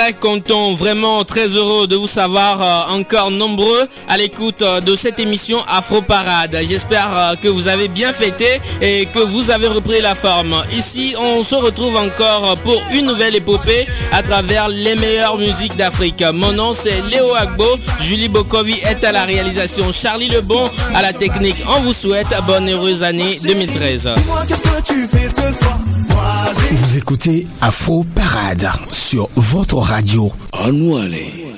Très content, vraiment très heureux de vous savoir euh, encore nombreux à l'écoute euh, de cette émission Afro Parade. J'espère euh, que vous avez bien fêté et que vous avez repris la forme. Ici, on se retrouve encore pour une nouvelle épopée à travers les meilleures musiques d'Afrique. Mon nom c'est Léo Agbo, Julie Bokovi est à la réalisation, Charlie Lebon à la technique. On vous souhaite bonne heureuse année 2013. Vous écoutez Afro Parade sur votre radio. Annually.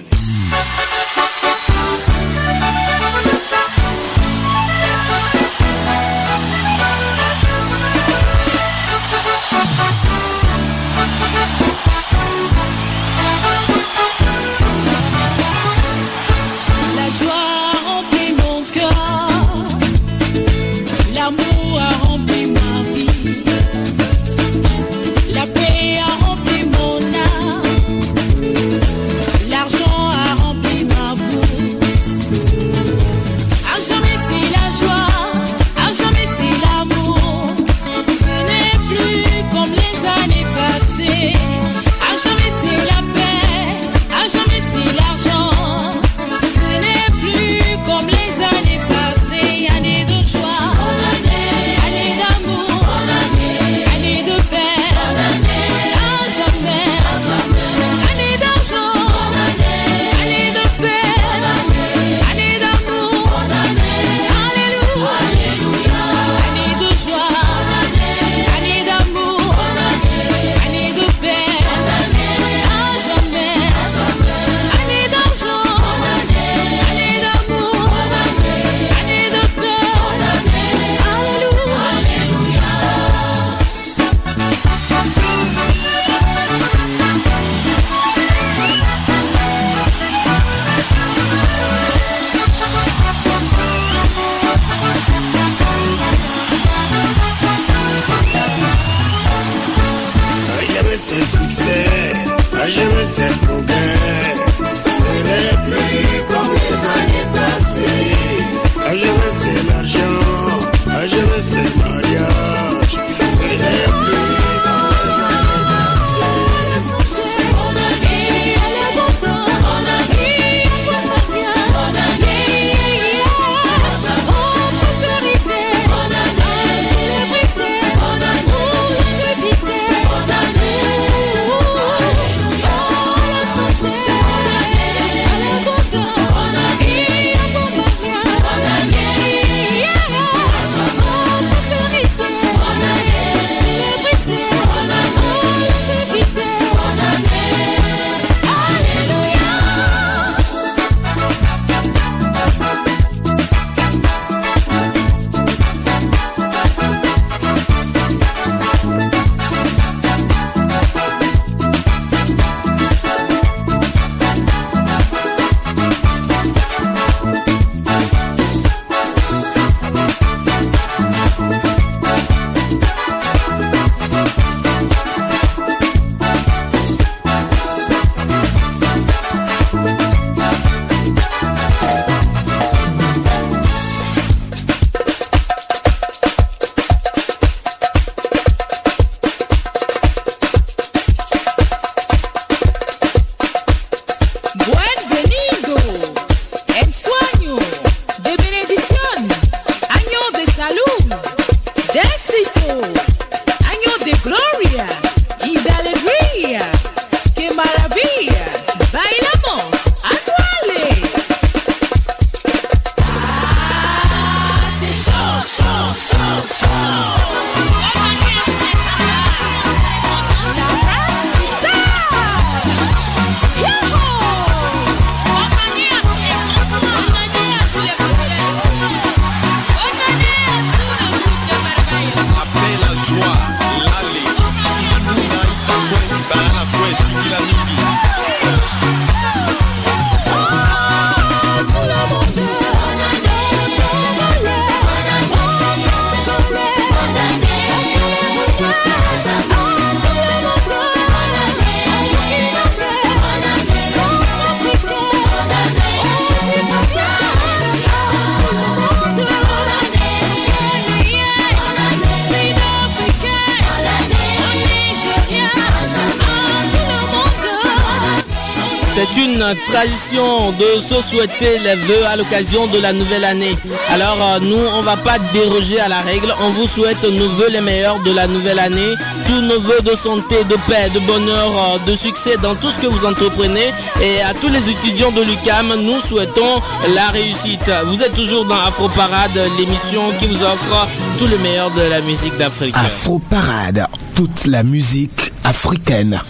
De se souhaiter les vœux à l'occasion de la nouvelle année. Alors euh, nous, on va pas déroger à la règle. On vous souhaite nos vœux les meilleurs de la nouvelle année. Tous nos vœux de santé, de paix, de bonheur, euh, de succès dans tout ce que vous entreprenez. Et à tous les étudiants de l'UCAM, nous souhaitons la réussite. Vous êtes toujours dans Afro Parade, l'émission qui vous offre tout le meilleur de la musique d'Afrique. Afro Parade, toute la musique africaine.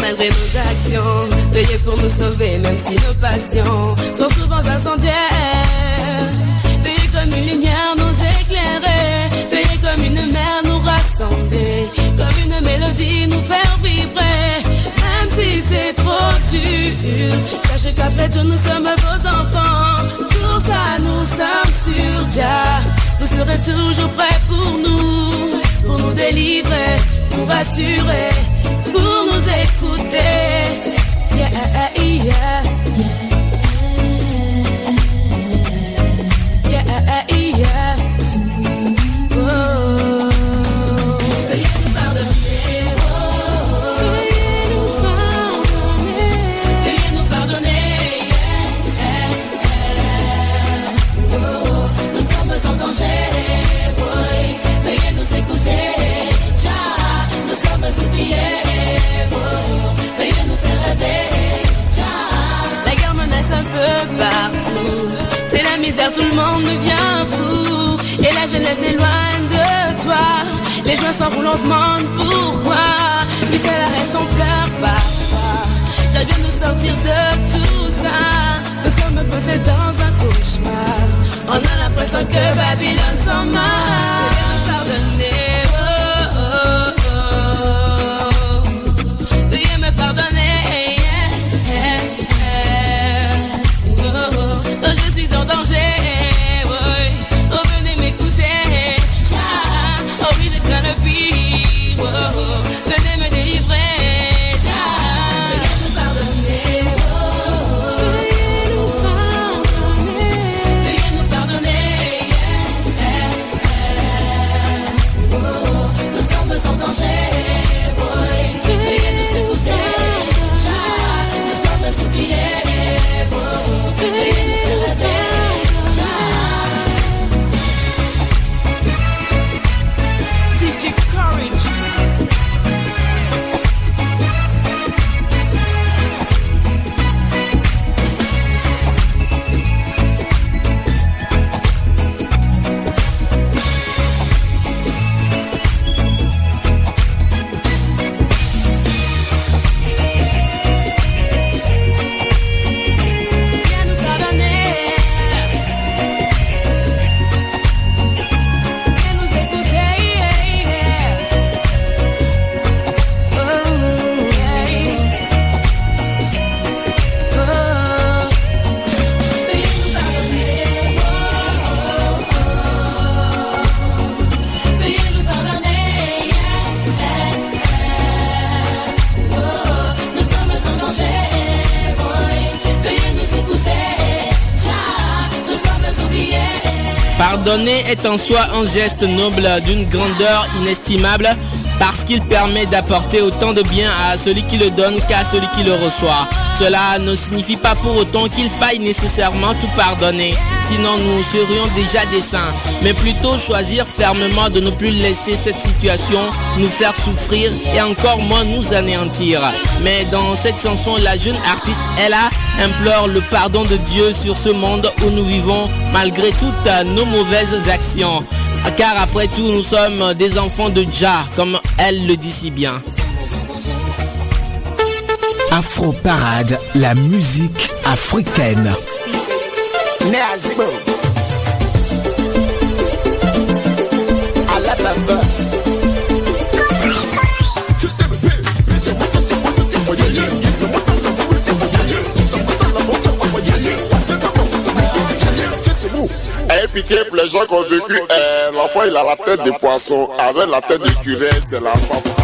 Malgré nos actions. Veuillez pour nous sauver, même si nos passions sont souvent incendiaires. Veuillez comme une lumière nous éclairer. Veuillez comme une mer nous rassembler. Comme une mélodie nous faire vibrer. Même si c'est trop dur. Sachez qu'après tout, nous sommes vos enfants. Pour ça, nous sommes Jah. Vous serez toujours prêts pour nous. Pour nous délivrer, pour rassurer pour nous écouter. Yeah, yeah. Yeah, tout le monde devient fou. Et la jeunesse est loin de toi. Les joints s'enroulent, on se demande pourquoi. C'est la raison, pleure parfois. J'ai bien nous sortir de tout ça. Nous sommes coincés dans un cauchemar. On a l'impression que Babylone s'en marre. Pardonnez. En soi un geste noble d'une grandeur inestimable parce qu'il permet d'apporter autant de bien à celui qui le donne qu'à celui qui le reçoit. Cela ne signifie pas pour autant qu'il faille nécessairement tout pardonner, sinon nous serions déjà des saints, mais plutôt choisir fermement de ne plus laisser cette situation nous faire souffrir et encore moins nous anéantir. Mais dans cette chanson, la jeune artiste Ella implore le pardon de Dieu sur ce monde où nous vivons malgré toutes nos mauvaises actions. Car après tout, nous sommes des enfants de Jah, comme elle le dit si bien. Afro Parade, la musique africaine. Pitié pour les gens qui ont vécu. Euh, L'enfant, il a la tête de poisson. Avec la tête de curé, c'est la femme.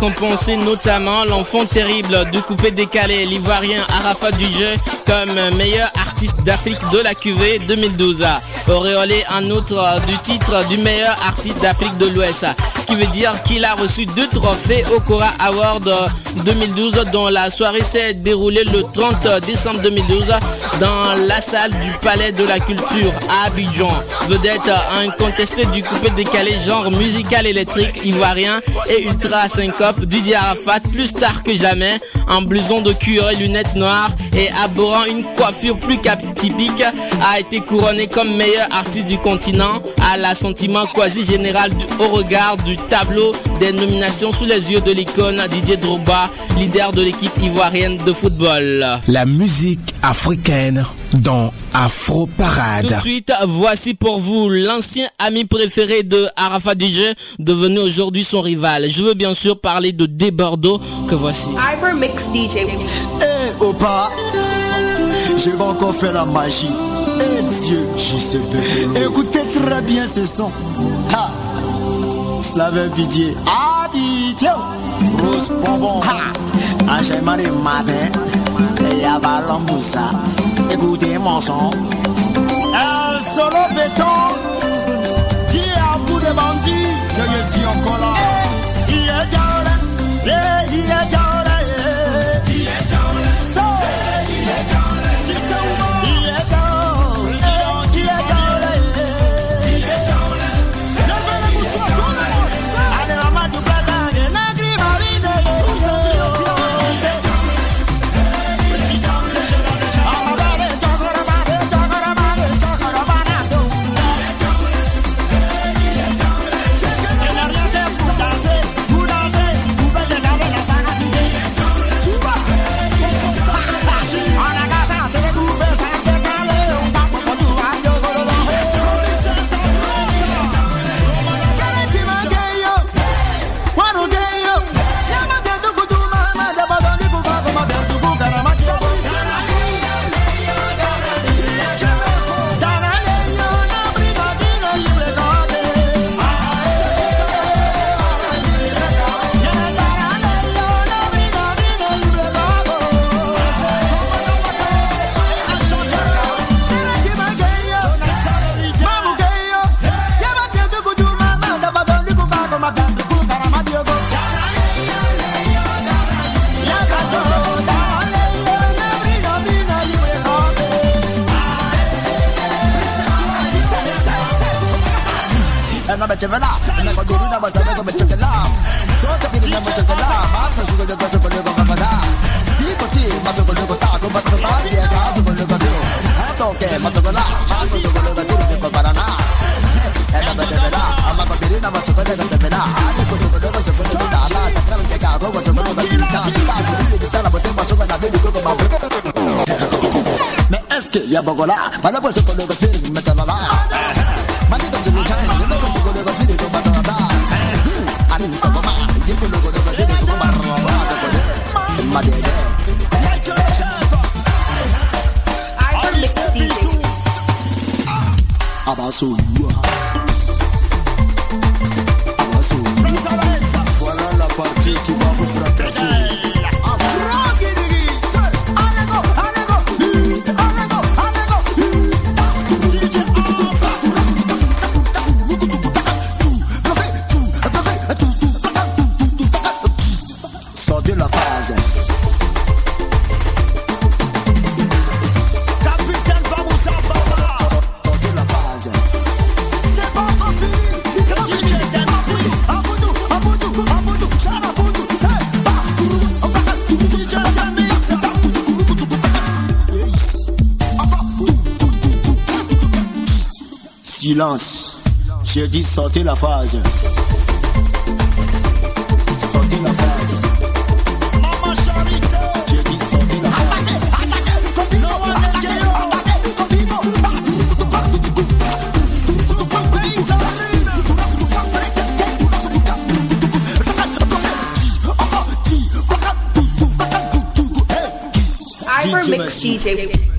Récompensé notamment l'enfant terrible du coupé décalé, l'ivoirien Arafat DJ comme meilleur artiste d'Afrique de la QV 2012 auréolé en outre du titre du meilleur artiste d'Afrique de l'Ouest. Ce qui veut dire qu'il a reçu deux trophées au Cora Award 2012 dont la soirée s'est déroulée le 30 décembre 2012 dans la salle du Palais de la Culture à Abidjan. Vedette incontestée du coupé décalé genre musical électrique ivoirien et ultra syncope, Didier Arafat, plus tard que jamais, en blouson de cuir et lunettes noires et abhorrant une coiffure plus typique, a été couronné comme meilleur artiste du continent à l'assentiment quasi général au regard du tableau des nominations sous les yeux de l'icône Didier Drogba, leader de l'équipe ivoirienne de football. La musique africaine dans Afro Parade. Tout de suite, voici pour vous l'ancien ami préféré de Arafat DJ, devenu aujourd'hui son rival. Je veux bien sûr parler de Debordo que voici. Ivor Mix DJ. Hey, Opa, je vais encore faire la magie. Dieu, Écoutez très bien ce son. Ha! Pitié. Ah, Pitié! Rose Bonbon. Ha! Angèle Marie Matin. Et Yabalon Moussa. Écoutez mon son. Un solo béton. Silence. J'ai dit sortez la phase. Sortez la phase. J'ai dit sortez la phase.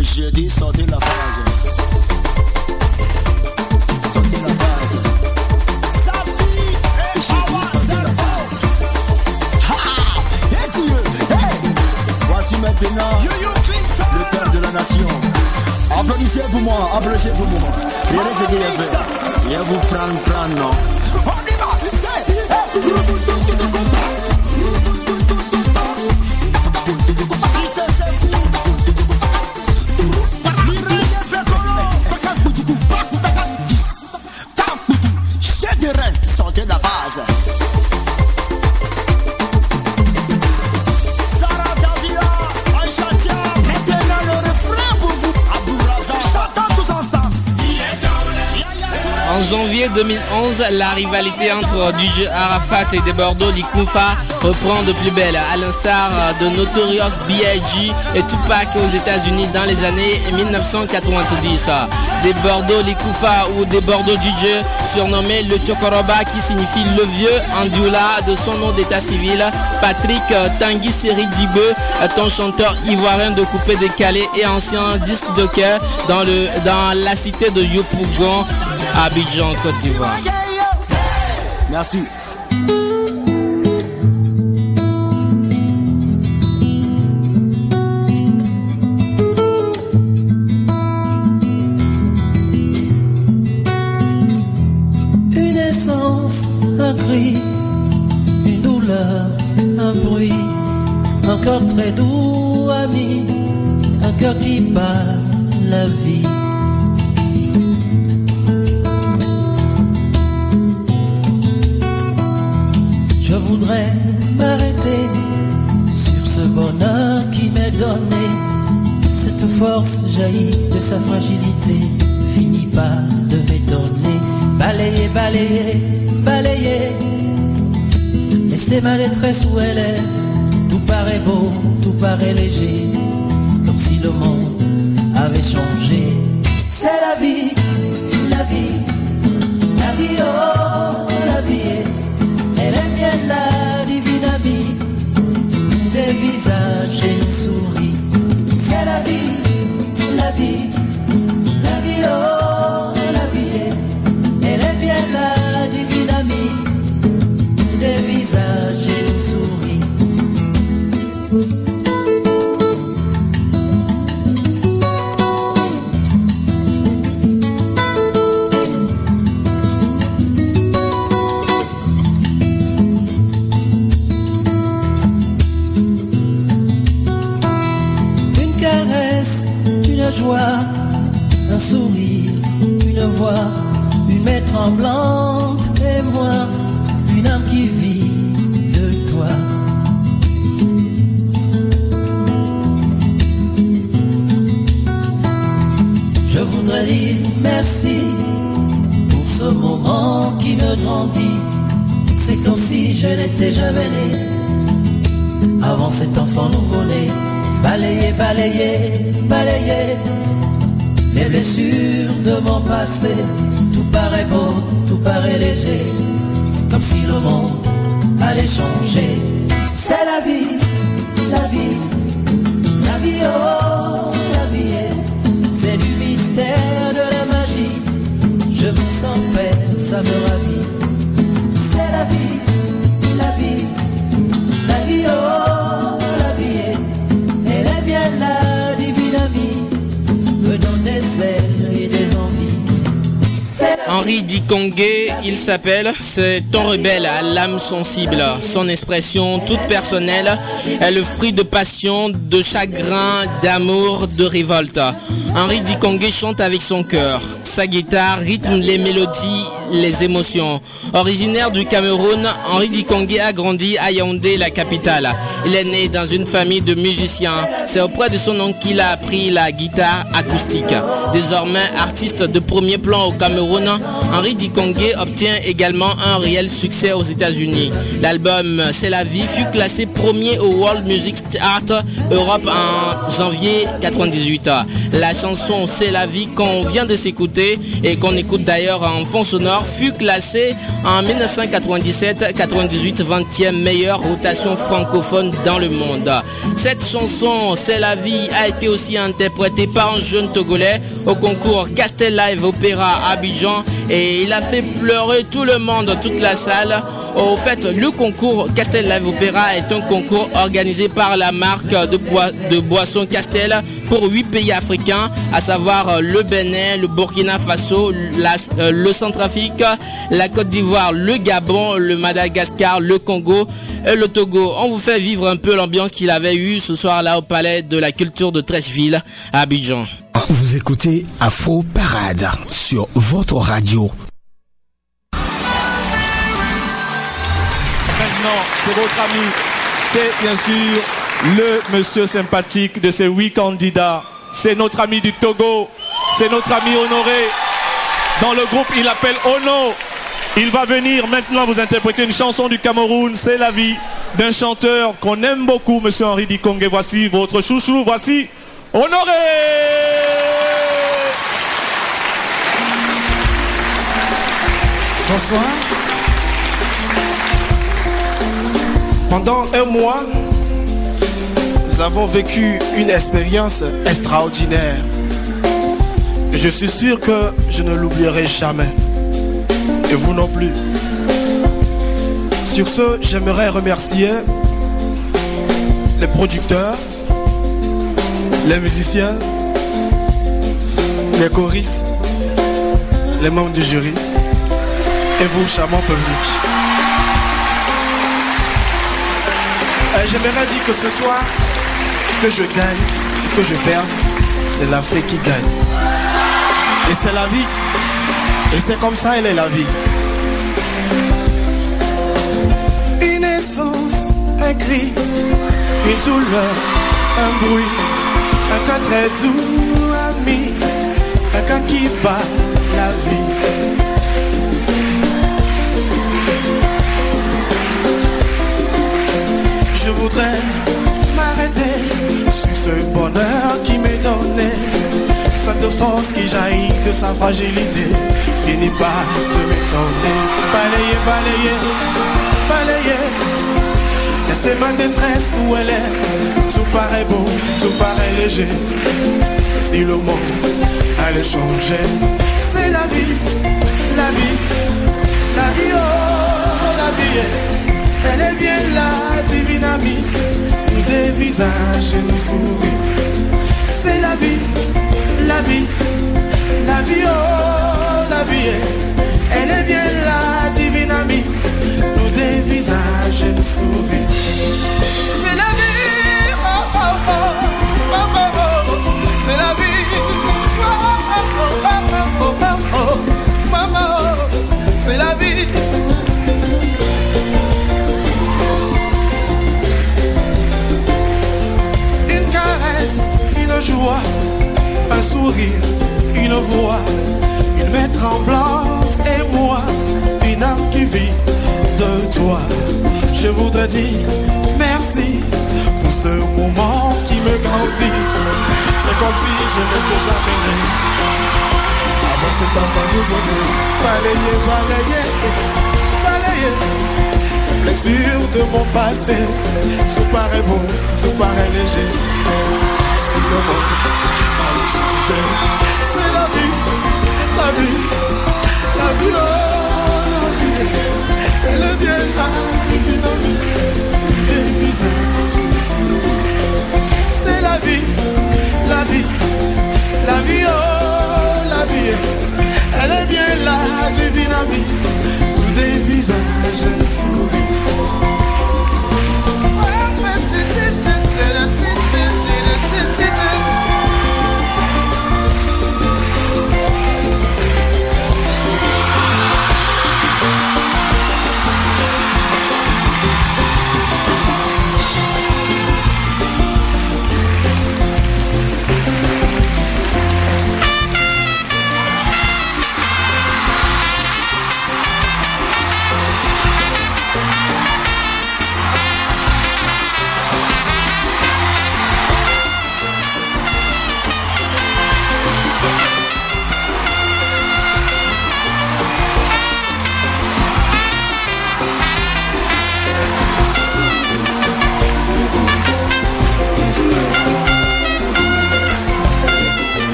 J'ai dit sortez la Il va vous 2011, la rivalité entre DJ Arafat et Debordo Likufa reprend de plus belle, à l'instar de Notorious B.I.G. et Tupac aux États-Unis dans les années 1990. Debordo Likufa ou Debordo DJ, surnommé le Chokoroba qui signifie le vieux Andioula de son nom d'état civil, Patrick Tanguy Seri Dibeu un chanteur ivoirien de coupé décalé et ancien disque jockey dans, dans la cité de Yopougon, Abidjan, Côte d'Ivoire. Merci. Une essence, un cri, une douleur, un bruit, un cœur très doux, ami, un cœur qui bat me voir, une main tremblante et moi, une âme qui vit de toi. Je voudrais dire merci pour ce moment qui me grandit. C'est comme si je n'étais jamais né. Avant cet enfant nouveau-né, balayer, balayer, balayer les blessures de mon passé. Tout paraît beau, tout paraît léger, comme si le monde allait changer. C'est la vie, la vie, la vie, oh, la vie, c'est du mystère de la magie. Je me sens père, ça me ravit. Henri il s'appelle, c'est un rebelle à l'âme sensible. Son expression toute personnelle est le fruit de passion, de chagrin, d'amour, de révolte. Henri Dikongue chante avec son cœur. Sa guitare rythme les mélodies, les émotions. Originaire du Cameroun, Henri Dikongue a grandi à Yaoundé, la capitale. Il est né dans une famille de musiciens. C'est auprès de son oncle qu'il a appris la guitare acoustique. Désormais artiste de premier plan au Cameroun, Henri Dikongue obtient également un réel succès aux États-Unis. L'album C'est la vie fut classé premier au World Music Chart Europe en janvier 98. La chanson C'est la vie qu'on vient de s'écouter et qu'on écoute d'ailleurs en fond sonore fut classée en 1997 98 20e meilleure rotation francophone dans le monde. Cette chanson C'est la vie a été aussi interprétée par un jeune Togolais au concours Castel Live Opéra Abidjan et il a fait pleurer tout le monde, toute la salle. Au fait, le concours Castel Live Opéra est un concours organisé par la marque de, de boissons Castel pour huit pays africains, à savoir le Bénin, le Burkina Faso, euh, le Centrafrique, la Côte d'Ivoire, le Gabon, le Madagascar, le Congo et le Togo. On vous fait vivre un peu l'ambiance qu'il avait eu ce soir-là au Palais de la Culture de Trècheville à Abidjan. Vous écoutez Afro Parade sur votre radio. Maintenant, c'est votre ami. C'est bien sûr le monsieur sympathique de ces huit candidats. C'est notre ami du Togo. C'est notre ami honoré. Dans le groupe, il appelle Ono. Il va venir maintenant vous interpréter une chanson du Cameroun. C'est la vie d'un chanteur qu'on aime beaucoup, monsieur Henri Dikongue. Voici votre chouchou. Voici Honoré. Bonsoir. Pendant un mois, nous avons vécu une expérience extraordinaire. Je suis sûr que je ne l'oublierai jamais. Et vous non plus. Sur ce, j'aimerais remercier les producteurs, les musiciens, les choristes, les membres du jury et vous, charmant public. Et J'aimerais dire que ce soir, que je gagne, que je perde, c'est l'Afrique qui gagne. Et c'est la vie. Et c'est comme ça, elle est la vie. Une essence, un cri, une douleur, un bruit, cas très doux, ami, cas qui bat la vie. Je voudrais m'arrêter sur ce bonheur qui m'est donné. Cette force qui jaillit de sa fragilité finit par te m'étonner. Balayer, balayer, balayer. Laissez ma détresse où elle est. Tout paraît beau, tout paraît léger. Si le monde allait changer, c'est la vie, la vie, la vie, oh, la vie. Elle est bien la divine amie, nous des visages et nous souris. C'est la vie, la vie, la vie, oh, la vie. Elle est bien la divine amie, des visages et. C'est la vie, oh, oh, oh, c'est la vie. C'est la vie. Une caresse, une joie, un sourire, une voix, main tremblante et moi, une âme qui vit de toi. Je voudrais dire merci pour ce moment qui me grandit. C'est comme si je n'étais jamais né. Avant cet enfant nouveau-né, balayer, balayer, balayer. Les blessures de mon passé, tout paraît beau, tout paraît léger. C'est le monde, allez changer. La vie, la vie, la vie, oh, la vie. Elle est bien là, divine amie, des visages sourient.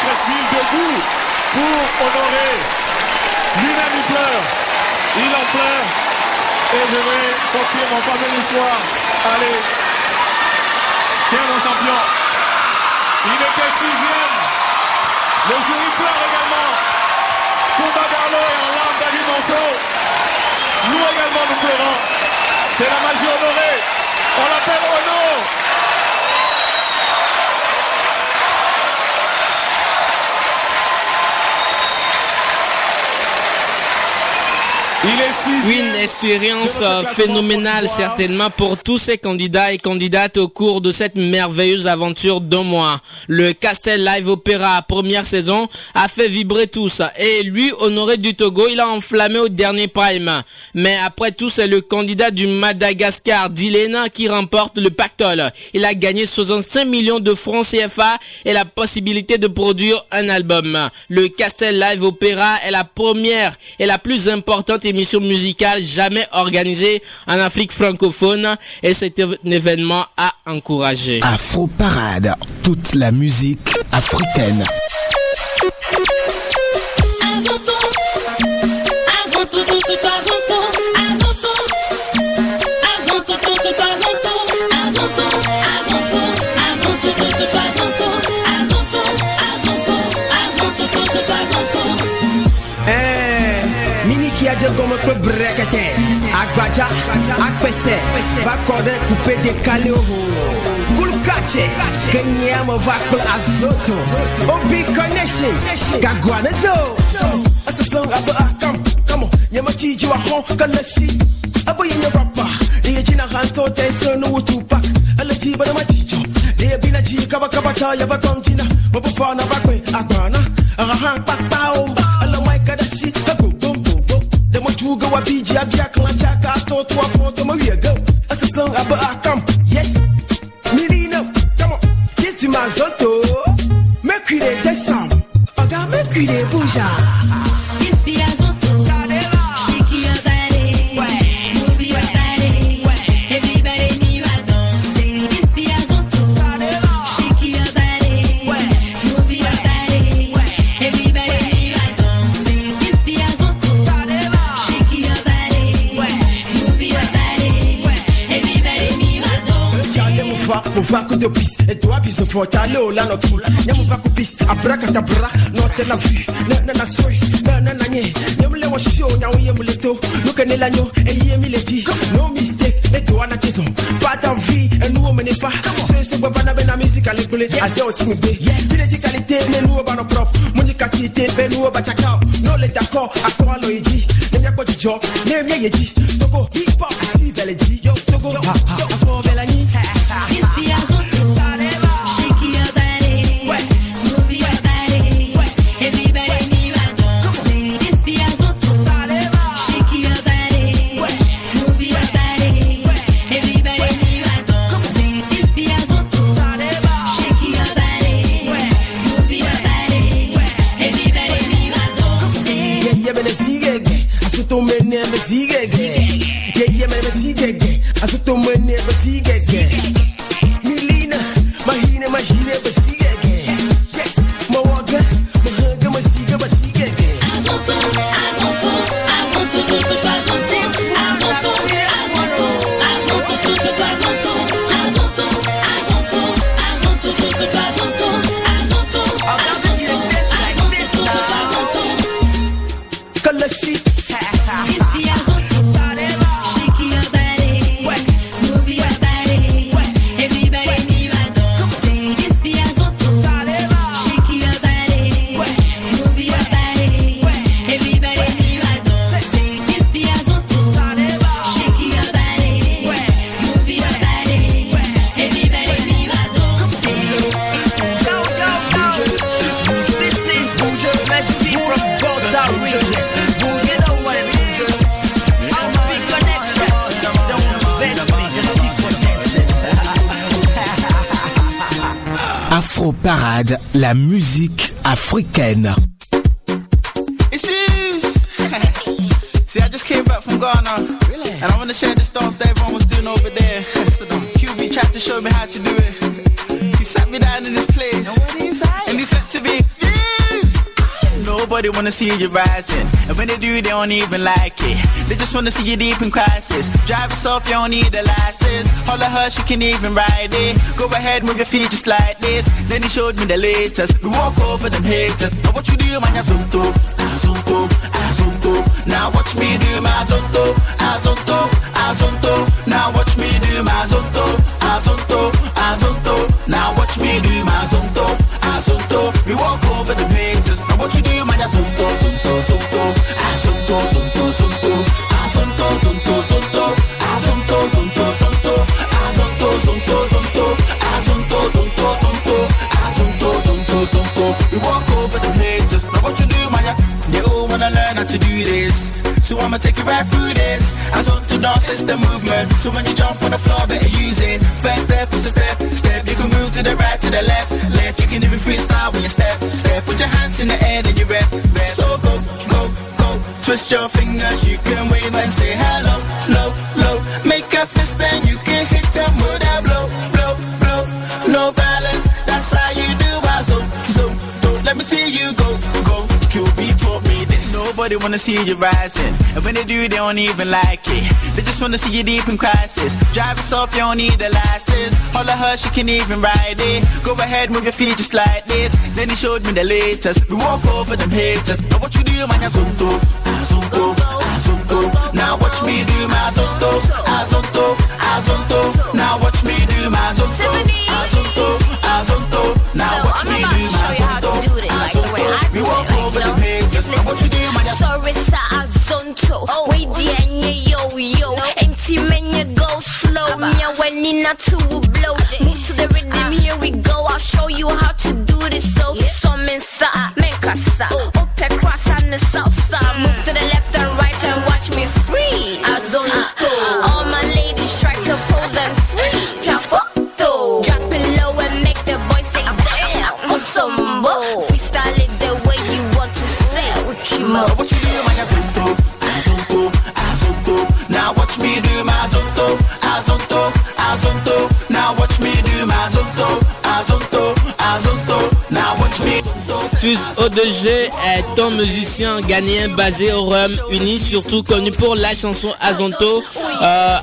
De Cresville debout pour honorer. Lui-même il il en pleure. Et je vais sortir mon fameux soir. Allez, tiens mon champion. Il était sixième. Le jury pleure également. Kumba Garlo est en larmes David. Nous également nous pleurons. C'est la magie honorée. On l'appelle Ono. Il est sixième. Oui, une expérience euh, phénoménale certainement pour tous ces candidats et candidates au cours de cette merveilleuse aventure d'un mois. Le Castel Live Opera première saison a fait vibrer tous et lui, Honoré du Togo, il a enflammé au dernier prime. Mais après tout, c'est le candidat du Madagascar, Dilena, qui remporte le pactole. Il a gagné 65 millions de francs CFA et la possibilité de produire un album. Le Castel Live Opera est la première et la plus importante émission musicale jamais organisée en Afrique francophone et c'est un événement à encourager. Afro Parade, toute la musique africaine. feu brekete Agbadza, akpese, va kɔ ɖe kupe ɖekali o Kulukache, va kple azoto Obi connection, gagoa ne zo. Asesem abe akam, kamo, nye me tsi dziwa xɔ keleshi Ebe yi nye rapa, eye dzi na hantɔ tɛnse nuwo tupak Ele dzi be ne ma dzidzɔ, eye bi na dzi kabakaba tsa yaba tɔm dzi na Me bɔbɔ na va gbe agbana, Jack Jack la Jack I thought to a photo my go bis fo chalo la no ki. Nyamo vaku pis, abracadabra, no te la vu, na na na soy, na na na nye. Nyamo le wa show, nyawo yemu le to, look at Nelanyo, e yemi le pi. No mistake, let to ana tezo. Pas d'envie, et nous on menait pas. Je sais pas na bena musique à l'école, à zéro tu me bé. Village qualité, mais nous on propre. Mon qualité, ben nous on ba chakao. No le d'accord, à quoi lo eji. Nem ya ko jijo, nem ya yeji. Africaine. It's Fuse. See, I just came back from Ghana. And I want to share the stuff that everyone was doing over there. So the QB tried to show me how to do it. He sat me down in this place. And he said to me, Fuse! Nobody wanna see you rising. And when they do, they don't even like it. They just wanna see you deep in crisis. Drive yourself, you don't need a license. Holler her, she can even ride it. Go ahead, move your feet just like this. Then he showed me the latest. We walk over them haters. Now what you do, man, azonto, azonto, azonto. Now watch me do my azonto, azonto, azonto. So I'ma take you right through this. As on to dance is the movement. So when you jump on the floor, better use it. First step is a step, step. You can move to the right, to the left, left. You can even freestyle when you step, step. Put your hands in the air and you rep, rep. So go, go, go. Twist your fingers, you can wave and say hello, Nobody wanna see you rising, and when they do, they don't even like it. They just wanna see you deep in crisis. Drive yourself, you don't need a license. Holler her, she can even ride it. Go ahead, move your feet just like this. Then he showed me the latest. We walk over them haters. Now what you do, man, azonto, azonto, azonto. Now watch me do my azonto, azonto, azonto. Now watch me do my azonto, azonto, azonto. Now watch me do my azonto, We the yo yo. Empty menu go slow. Nya when in a two blow. Move to the rhythm, here we go. I'll show you how to do this. So, some sa, menkasa. Open cross on the south Fuse O2G est un musicien ghanéen basé au Royaume-Uni, surtout connu pour la chanson Azonto. Euh,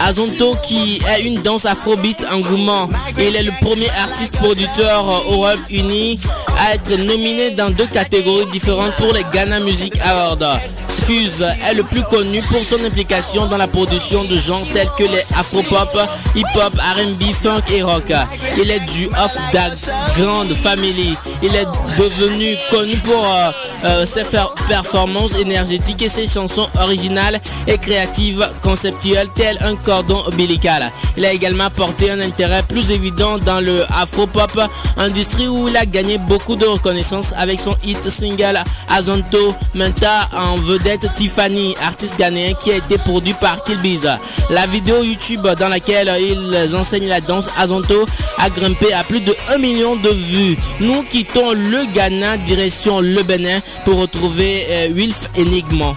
Azonto qui est une danse afrobeat engouement. Il est le premier artiste producteur Europe Uni à être nominé dans deux catégories différentes pour les Ghana Music Awards. Fuse est le plus connu pour son implication dans la production de genres tels que les afropop, hip-hop, R&B, funk et rock. Il est du Off Da Grande Family. Il est devenu connu pour euh, euh, ses performances énergétiques et ses chansons originales et créatives conceptuelles telles un cordon ombilical. Il a également porté un intérêt plus évident dans le afropop, industrie où il a gagné beaucoup de reconnaissance avec son hit single Azonto Menta en vedette Tiffany, artiste ghanéen qui a été produit par Kilbiz. La vidéo YouTube dans laquelle ils enseignent la danse Azonto a grimpé à plus de 1 million de vues. Nous quittons le Ghana direction le Bénin pour retrouver euh, Wilf Enigma.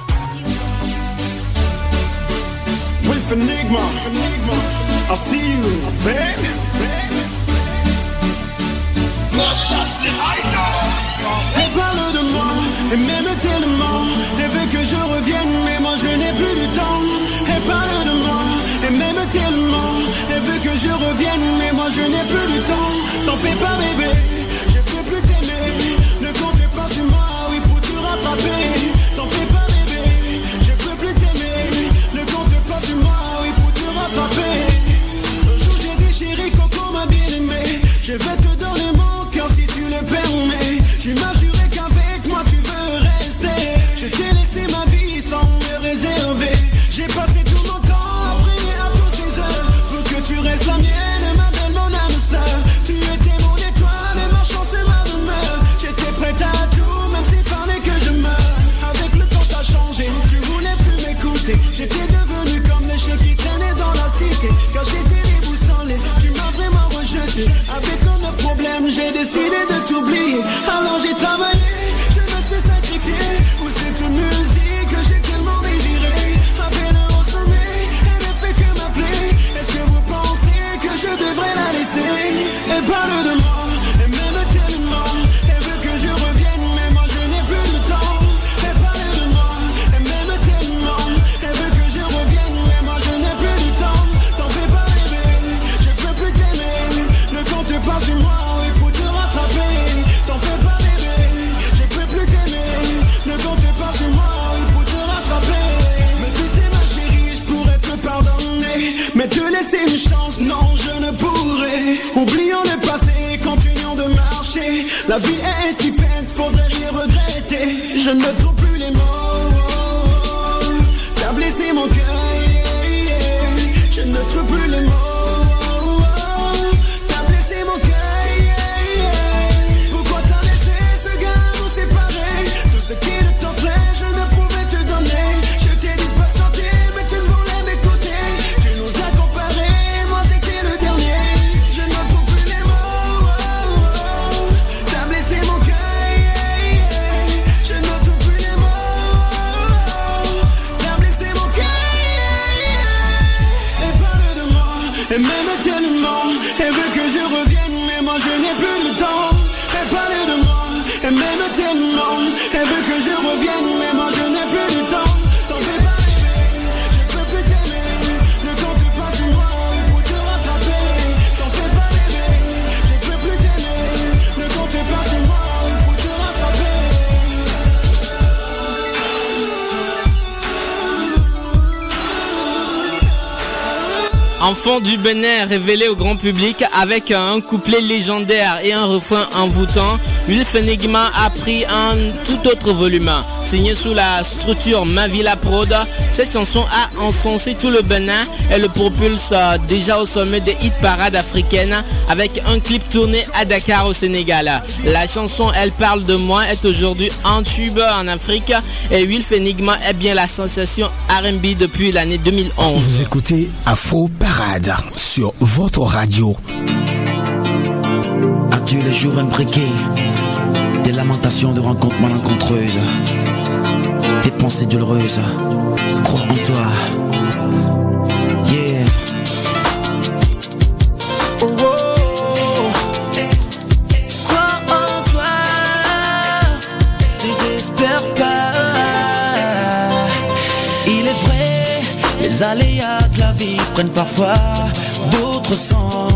Wilf Enigma, I see you, parle de moi, et même tellement. Elle veut que je revienne, mais moi je n'ai plus de temps. Elle parle de moi, et même tellement. Elle veut que je revienne, mais moi je n'ai plus de temps. T'en fais pas bébé, La vie est ainsi faite, faudrait rien regretter. Je ne Enfant du Bénin révélé au grand public avec un couplet légendaire et un refrain envoûtant, Wilf Enigma a pris un tout autre volume. Signé sous la structure Mavila Prod, cette chanson a encensé tout le Bénin et le propulse euh, déjà au sommet des hit parades africaines avec un clip tourné à Dakar au Sénégal. La chanson Elle parle de moi est aujourd'hui en tube en Afrique et Wilf Enigma est bien la sensation R&B depuis l'année 2011. Vous écoutez Afro Parade sur votre radio. Adieu les jours imbriqués, de rencontres malencontreuses, des pensées douloureuses. Crois en toi. Yeah. Oh, oh. Crois en toi, désespère pas. Il est vrai, Les aléas de la vie prennent parfois d'autres sens.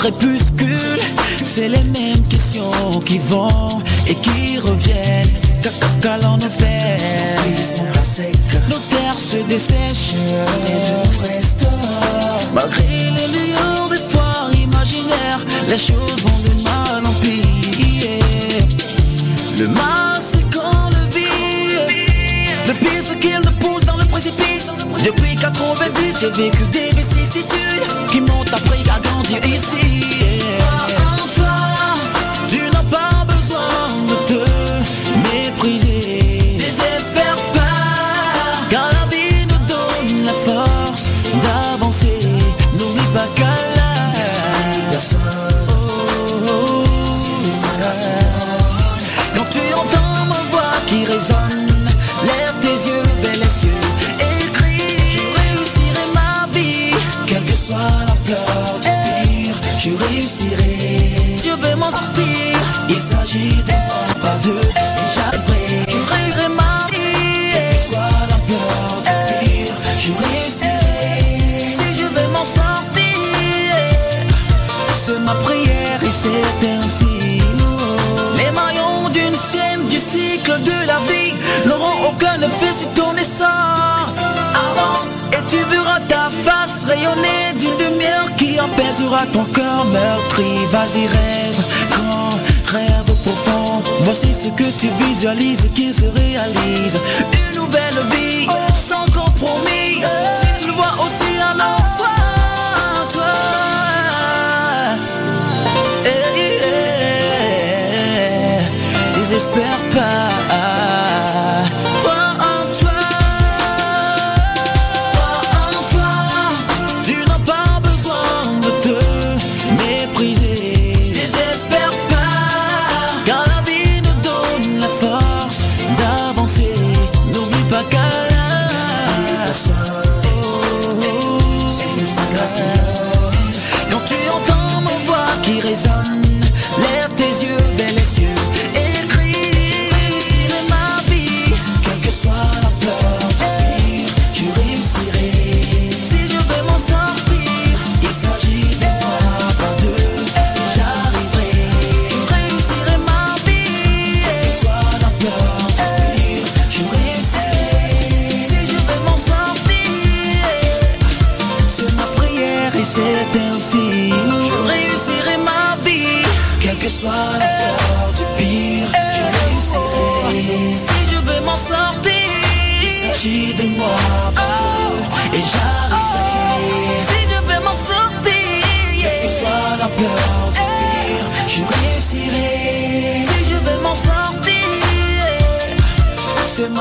Crépuscule, c'est les mêmes questions qui vont et qui reviennent. Qu'à l'en effet, nos terres se dessèchent. Malgré les lueurs d'espoir imaginaire, les choses vont de mal en pire. Le mal, c'est qu'on le vit. Le pire, c'est qu'il nous pousse dans le précipice. Depuis 90, j'ai vécu des vicissitudes appris à grandir ton cœur meurtri. Vas-y, rêve, grand rêve profond. Voici ce que tu visualises qui se réalise. Une nouvelle vie sans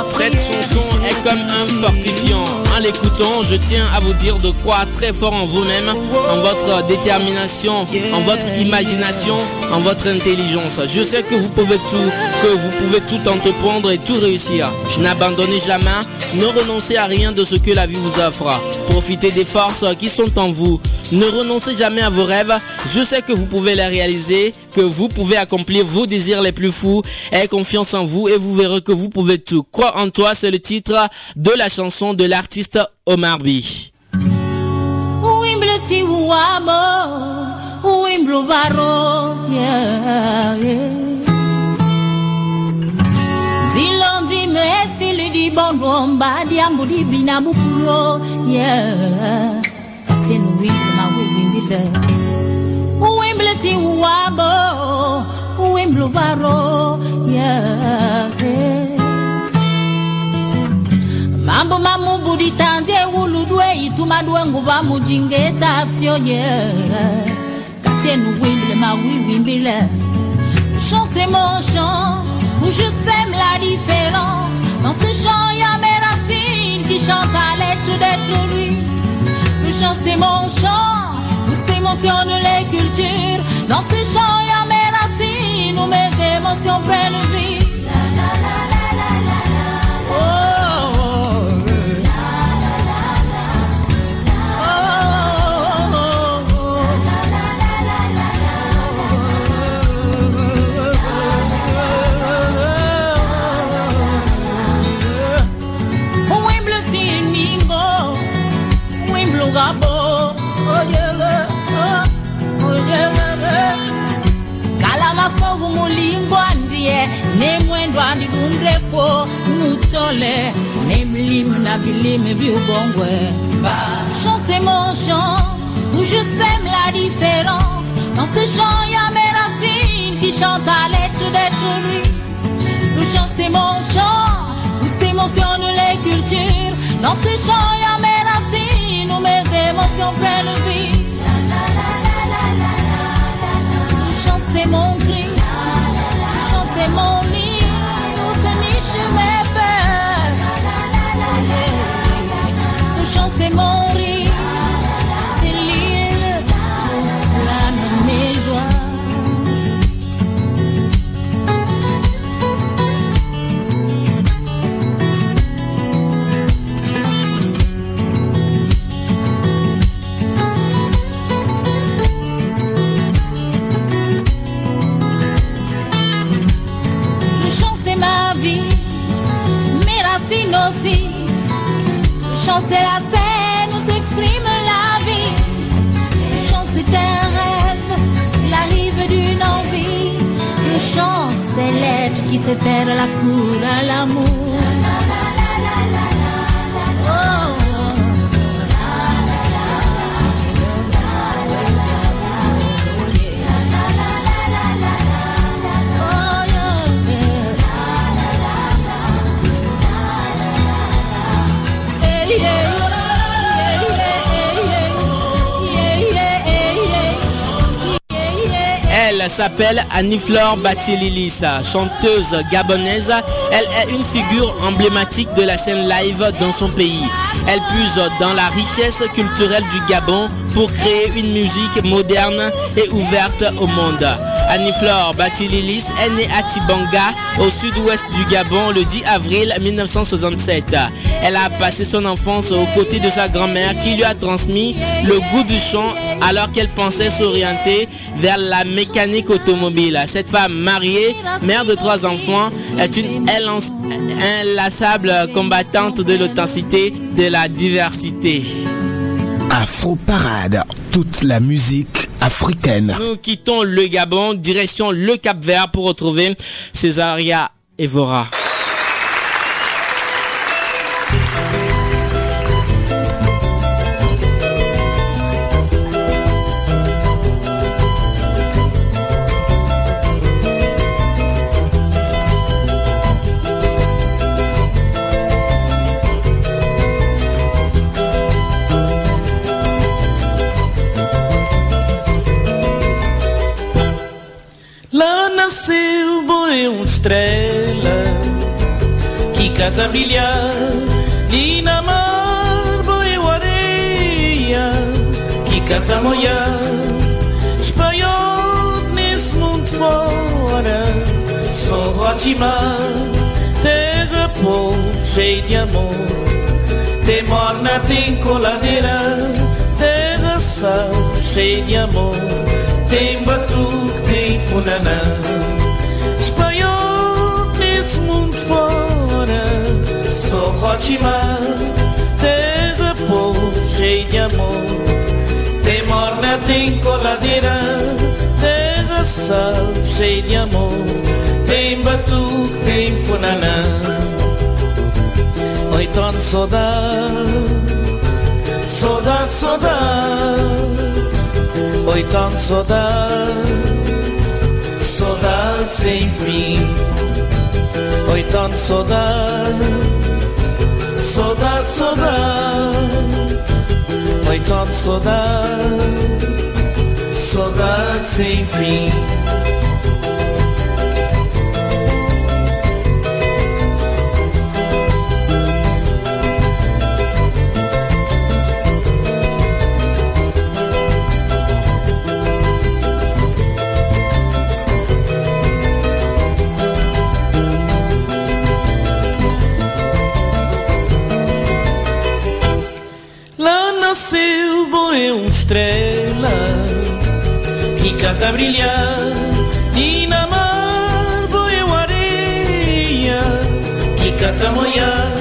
Cette chanson est comme un fortifiant. En l'écoutant, je tiens à vous dire de croire très fort en vous-même, en votre détermination, en votre imagination, en votre intelligence. Je sais que vous pouvez tout, que vous pouvez tout entreprendre et tout réussir. N'abandonnez jamais, ne renoncez à rien de ce que la vie vous offre. Profitez des forces qui sont en vous. Ne renoncez jamais à vos rêves. Je sais que vous pouvez les réaliser, que vous pouvez accomplir vos désirs les plus fous. Ayez confiance en vous et vous verrez que vous pouvez tout. Crois en toi, c'est le titre de la chanson de l'artiste Omar B. bondo mbadi ambu di bina bukulo, yeah. Ma yeah, yeah. mambo wimbile mawiwimbile chant c'est mon chant où je sème la différence dans ce chantent à l'être d'être lui le chant c'est mon chant où s'émotionnent les cultures. Dans ce chant y a mes racines où mes émotions prennent vie andidundrepo nutole nemlimi na viubongwe chant c'est mon chant où je sème la différence. Dans ce chant y a mes racines qui chantent à l'être d'être lui. Le chant mon chant où s'émotionnent les cultures. Dans ce chant y a mes racines où mes émotions prennent vie chant c'est la scène où s'exprime la vie. Le chant c'est un rêve, la rive d'une envie. Le chant c'est l'être qui sait faire la cour à l'amour. Oh. Elle s'appelle Annie-Flore Batililis, chanteuse gabonaise. Elle est une figure emblématique de la scène live dans son pays. Elle puise dans la richesse culturelle du Gabon pour créer une musique moderne et ouverte au monde. Annie-Flore Batililis est née à Tibanga, au sud-ouest du Gabon, le 10 avril 1967. Elle a passé son enfance aux côtés de sa grand-mère qui lui a transmis le goût du chant alors qu'elle pensait s'orienter vers la mécanique automobile. Cette femme mariée, mère de trois enfants, est une inlassable combattante de l'authenticité, de la diversité. Afro Parade, toute la musique africaine. Nous quittons le Gabon, direction le Cap Vert pour retrouver Césaria Evora. Estrela que cata brilhar e na mar boi uma areia que cata molhar. Espanhol nesse mundo fora só Rotimar terra povo cheio de amor. Tem morna, tem coladeira terra sal cheio de amor. Tem batuque, tem funanã Só Rotimar Terra, povo cheio de amor. Tem morna, tem coladeira Terra, sal cheio de amor. Tem batuque, tem funanã Oi, tanto saudade Saudade, saudade Oi, tanta saudade, saudade sem fim. Oi, tanta saudade, saudade, saudade. Oi, tanta saudade, saudade sem fim. Estrela que cata brilhar e na mar boi uma areia que cata molhar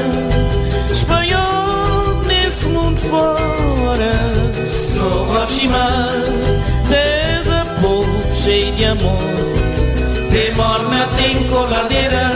espanhol nesse mundo fora só Rochimar terra povo cheio de amor coladeira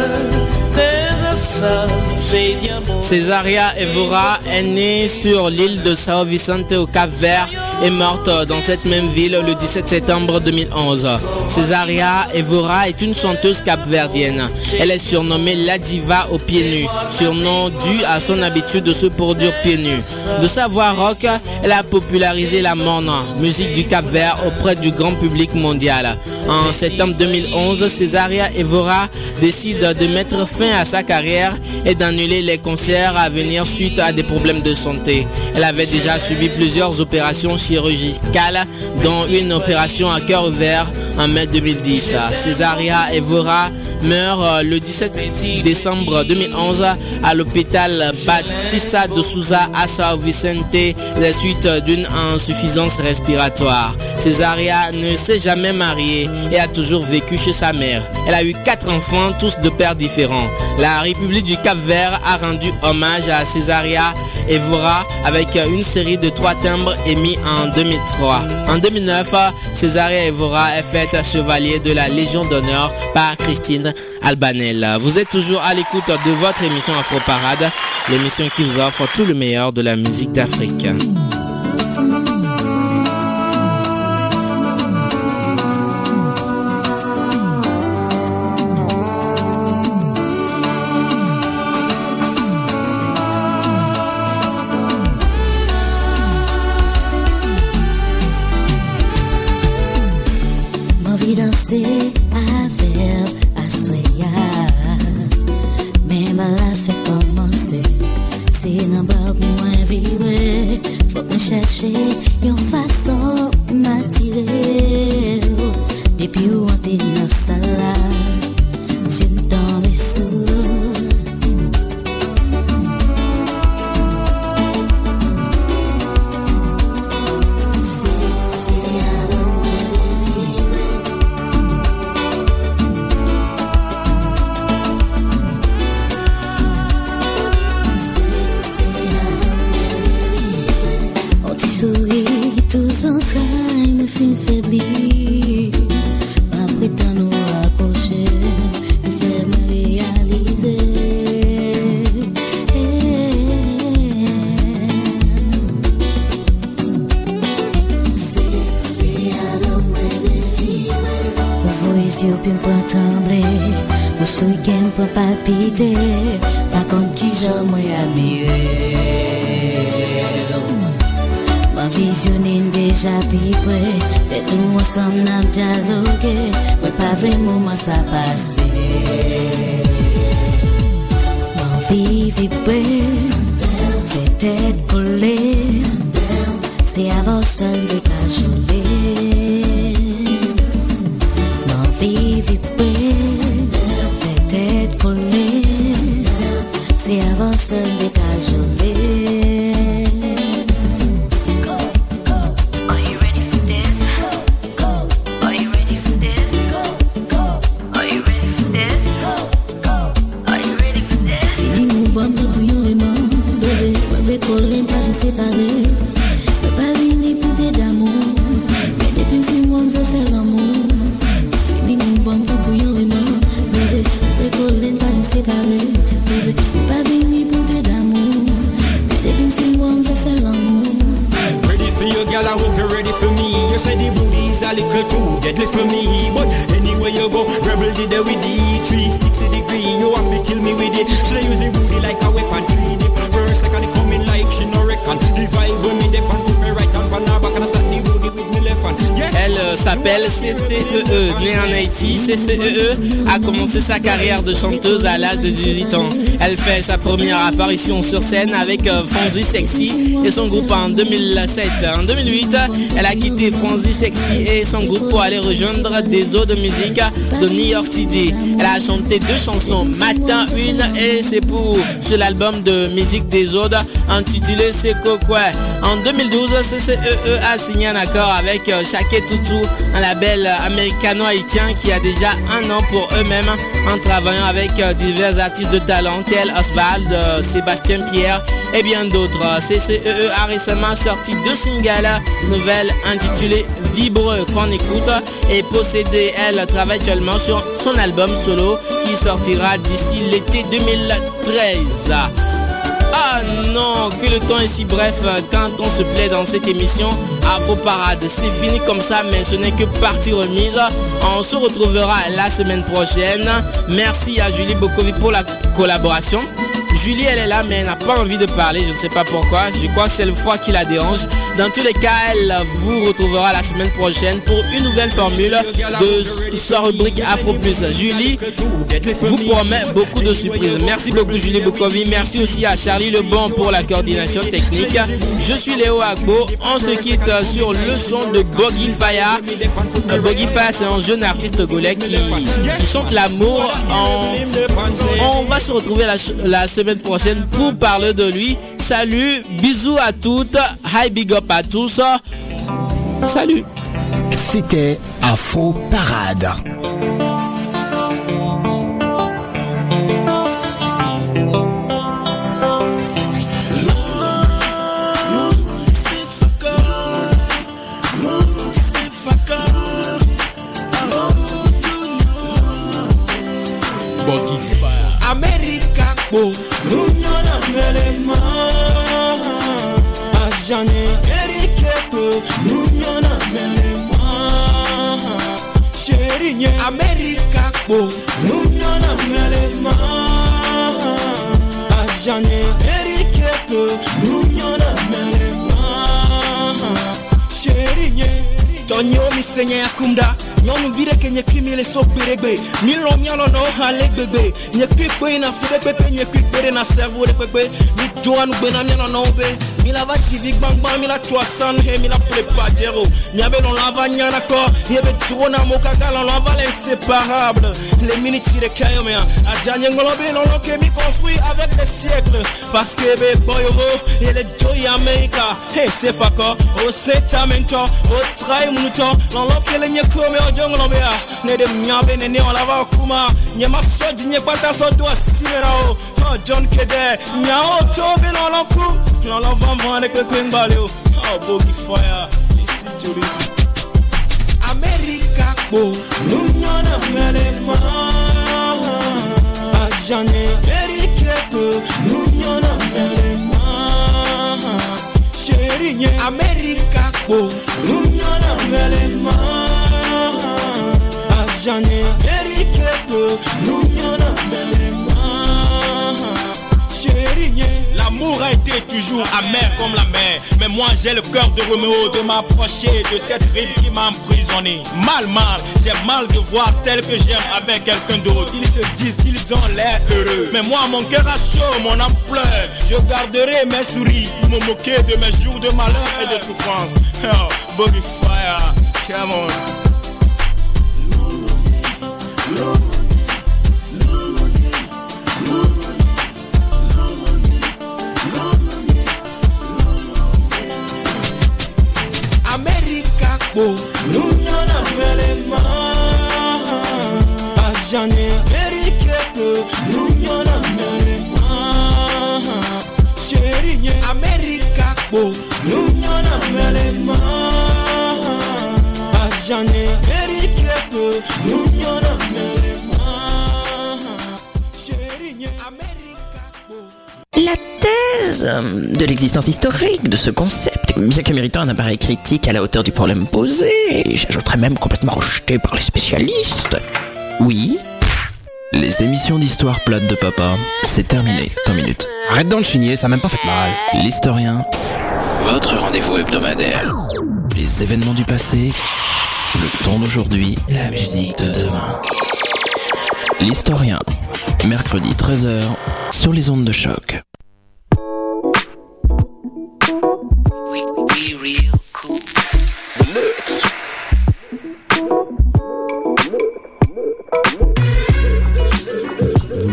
Terra sal, cheia de amor. Césaria Evora est née sur l'île de Sao Vicente au Cap Vert et morte dans cette même ville le 17 septembre 2011. Césaria Evora est une chanteuse capverdienne. Elle est surnommée La Diva aux pieds nus, surnom dû à son habitude de se produire pieds nus. De sa voix rock, elle a popularisé la morne, musique du Cap Vert auprès du grand public mondial. En septembre 2011, Césaria Evora décide de mettre fin à sa carrière et d'annuler les concerts à venir suite à des problèmes de santé. Elle avait déjà subi plusieurs opérations chirurgicale, dont une opération à cœur ouvert en mai 2010. Césaria Evora meurt euh, le 17 décembre 2011 à l'hôpital Batista de Souza à Sao Vicente, la suite d'une insuffisance respiratoire. Césaria ne s'est jamais mariée et a toujours vécu chez sa mère. Elle a eu quatre enfants, tous de pères différents. La République du Cap-Vert a rendu hommage à Césaria Evora avec une série de trois timbres émis en 2003. En 2009, Césaria Evora est faite chevalier de la Légion d'honneur par Christine Albanel. Vous êtes toujours à l'écoute de votre émission Afro Parade, l'émission qui vous offre tout le meilleur de la musique d'Afrique. You, ready for me. You said the booty is a little too deadly for me. But anywhere you go, rebel did there with the 360 degree. You have to kill me with it. Should I use the booty like a weapon? Treat it first, second, it coming like she no reckon. The euh, s'appelle CCEE, née en Haïti. CCEE a commencé sa carrière de chanteuse à l'âge de 18 ans. Elle fait sa première apparition sur scène avec euh, Fonzie Sexy et son groupe en 2007. En 2008, elle a quitté Fonzie Sexy et son groupe pour aller rejoindre des eaux de musique de New York City. Elle a chanté deux chansons, Matin une et c'est pour sur l'album de musique des Audes intitulé C'est quoi En 2012, CCEE a signé un accord avec euh, Shake Un label américano-haïtien qui a déjà un an pour eux-mêmes en travaillant avec euh, divers artistes de talent tels Oswald, euh, Sébastien Pierre et bien d'autres. CCEE e a récemment sorti deux singles nouvelles intitulées Vibre qu'on écoute et Possédé. Elle travaille actuellement sur son album solo qui sortira d'ici l'été 2013. Ah non, que le temps est si bref quand on se plaît dans cette émission Afro Parade. C'est fini comme ça, mais ce n'est que partie remise. On se retrouvera la semaine prochaine. Merci à Julie Bokovi pour la collaboration. Julie, elle est là, mais elle n'a pas envie de parler. Je ne sais pas pourquoi. Je crois que c'est le foie qui la dérange. Dans tous les cas, elle vous retrouvera la semaine prochaine pour une nouvelle formule de sa rubrique Afro Plus. Julie vous promet beaucoup de surprises. Merci beaucoup, Julie Bokovi. Merci aussi à Charlie Lebon pour la coordination technique. Je suis Léo Agbo. On se quitte sur le son de Boggy Faya. Euh, Boggy Faya, c'est un jeune artiste togolais qui, chante l'amour. On, va se retrouver la, la semaine prochaine pour parler de lui. Salut, bisous à toutes. Hi, big up à tous. Salut. C'était Afro Parade. po Mali yẹn. Amẹ́ríkà po. Múnyánná mẹ́lẹ̀ mọ́. Àṣà yẹn. Amẹ́ríkà po. Múnyánná mẹ́lẹ̀ mọ́. Ṣèrí yẹn. Tọ́ni omi se akunda. Nyɔnuvi ɖeke nye kpi mi le so gbeɖegbe Milɔ mialɔ nɔ hã le gbegbe Nye kpi kpe yina fu ɖe pepe Nye kpi kpe ɖe na sevu ɖe kpekpe Mi dzoa nugbe na mianɔ nɔwo be mi la va tv gbangba mi la tso asan he mi la ƒle padzero miabe lɔlɔ ava nyana kɔ ye be dro na mo kaka lɔlɔ ava le le miniti ɖeka yɔ mea adza nye ŋlɔ be lɔlɔ ke mi construit avec des siècles parce que be gbɔ yovo ye le dzo yi amerika. He sefa kɔ o se tamentɔ o tra munutɔ lɔlɔ ke le nye kome o jɔnglɔ bea ne de miabe nene o la va kuma nye ma sɔ dzi nye kpata sɔ do asi me o. John kede nyawo to be lɔlɔ ku. Lɔlɔ va America, ek yo Oh, boogie fire. Jisi, jolisi Amerika kbo Nou nyon a mele ma A jane Amerika kbo Nou nyon a mele ma Été toujours amer comme la mer. Mais moi j'ai le cœur de Roméo de m'approcher de cette rive qui m'a emprisonné. Mal, mal, j'ai mal de voir tel que j'aime avec quelqu'un d'autre. Ils se disent qu'ils ont l'air heureux. Mais moi mon cœur a chaud, mon âme pleure. Je garderai mes souris pour me moquer de mes jours de malheur et de souffrance. Oh, come on. po. Lunyana melema. Ajane merike po. Lunyana melema. Sherinye Amerika po. Melema. Merike La thèse euh, de l'existence historique de ce concept, bien que méritant un appareil critique à la hauteur du problème posé, et j'ajouterais même complètement rejeté par les spécialistes. Oui, Les émissions d'histoire plate de papa, c'est terminé dans minutes. Arrête d'en le chigner, ça m'a même pas fait mal. L'historien, Votre rendez-vous hebdomadaire. les événements du passé, le ton d'aujourd'hui, la musique de demain. L'historien, mercredi 13h, sur les ondes de choc.